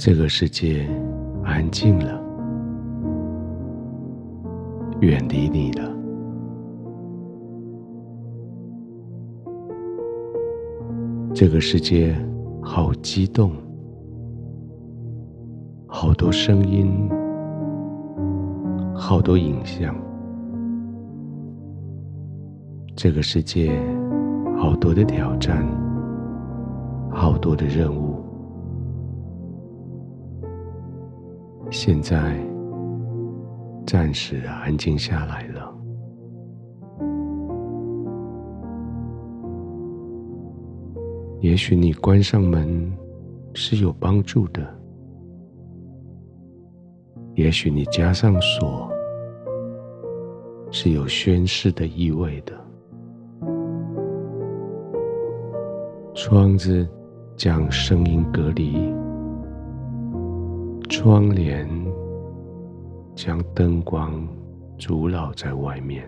这个世界安静了，远离你了。这个世界好激动，好多声音，好多影像。这个世界好多的挑战，好多的任务。现在暂时安静下来了。也许你关上门是有帮助的，也许你加上锁是有宣誓的意味的。窗子将声音隔离。窗帘将灯光阻扰在外面，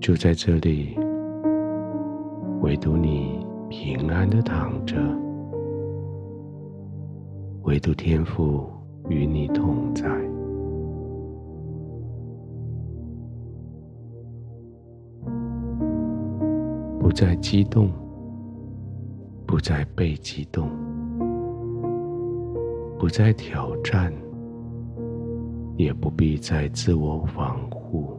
就在这里，唯独你平安的躺着，唯独天父与你同在，不再激动。不再被激动，不再挑战，也不必再自我防护，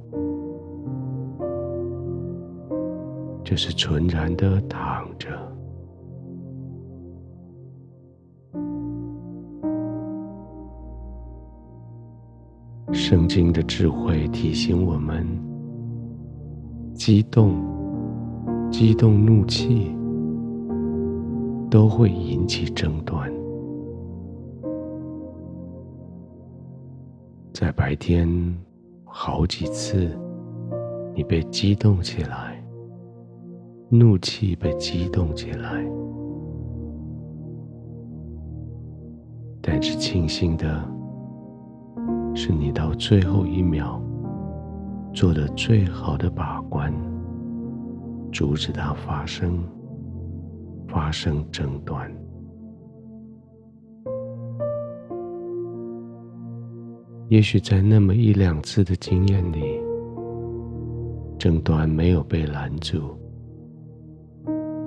就是纯然的躺着。圣经的智慧提醒我们：激动，激动怒气。都会引起争端。在白天，好几次，你被激动起来，怒气被激动起来。但是庆幸的是，你到最后一秒做了最好的把关，阻止它发生。发生争端，也许在那么一两次的经验里，争端没有被拦住，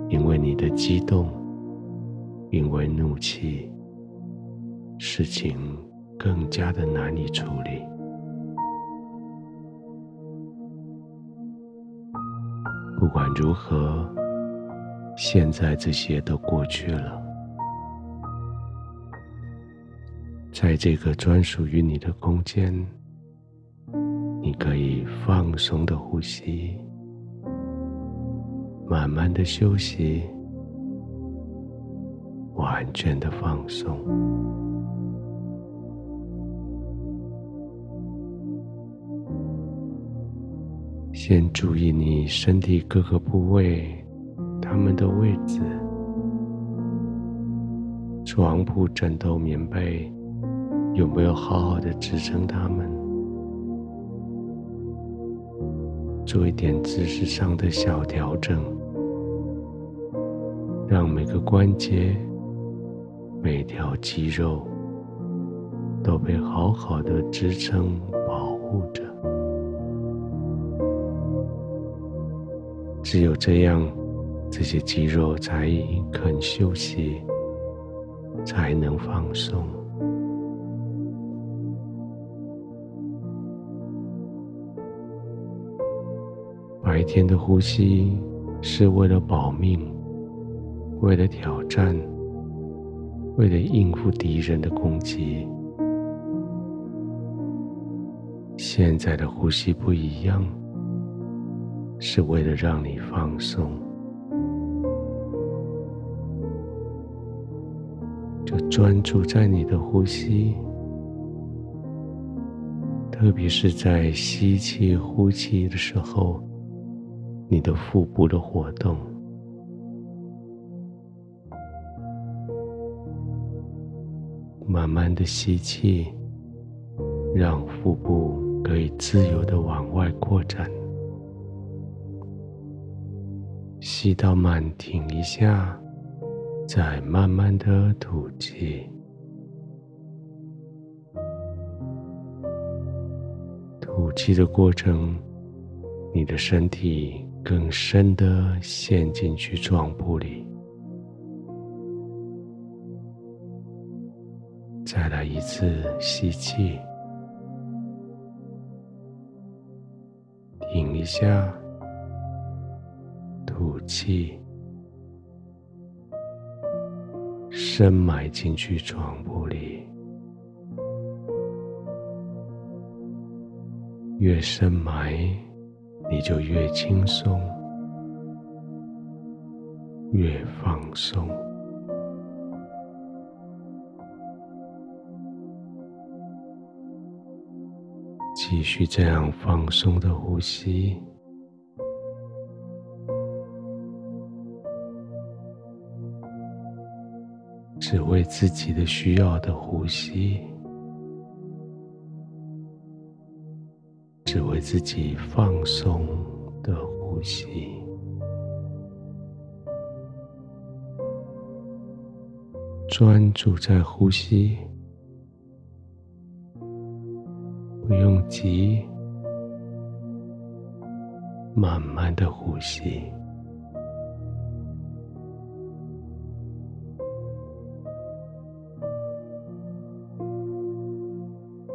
因为你的激动，因为怒气，事情更加的难以处理。不管如何。现在这些都过去了，在这个专属于你的空间，你可以放松的呼吸，慢慢的休息，完全的放松。先注意你身体各个部位。他们的位置，床铺、枕头、棉被有没有好好的支撑他们？做一点姿势上的小调整，让每个关节、每条肌肉都被好好的支撑、保护着。只有这样。这些肌肉才肯休息，才能放松。白天的呼吸是为了保命，为了挑战，为了应付敌人的攻击。现在的呼吸不一样，是为了让你放松。就专注在你的呼吸，特别是在吸气、呼气的时候，你的腹部的活动。慢慢的吸气，让腹部可以自由的往外扩展。吸到满，停一下。再慢慢的吐气。吐气的过程，你的身体更深的陷进去状铺里。再来一次吸气，停一下，吐气，深埋进去床铺里。越深埋，你就越轻松，越放松。继续这样放松的呼吸，只为自己的需要的呼吸。只为自己放松的呼吸，专注在呼吸，不用急，慢慢的呼吸，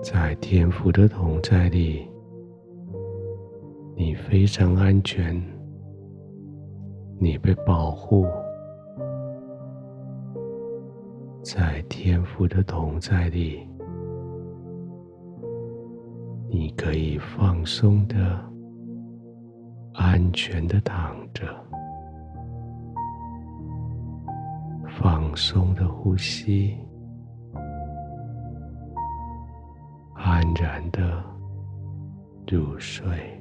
在天父的同在里。你非常安全，你被保护，在天父的同在里，你可以放松的、安全的躺着，放松的呼吸，然的入睡。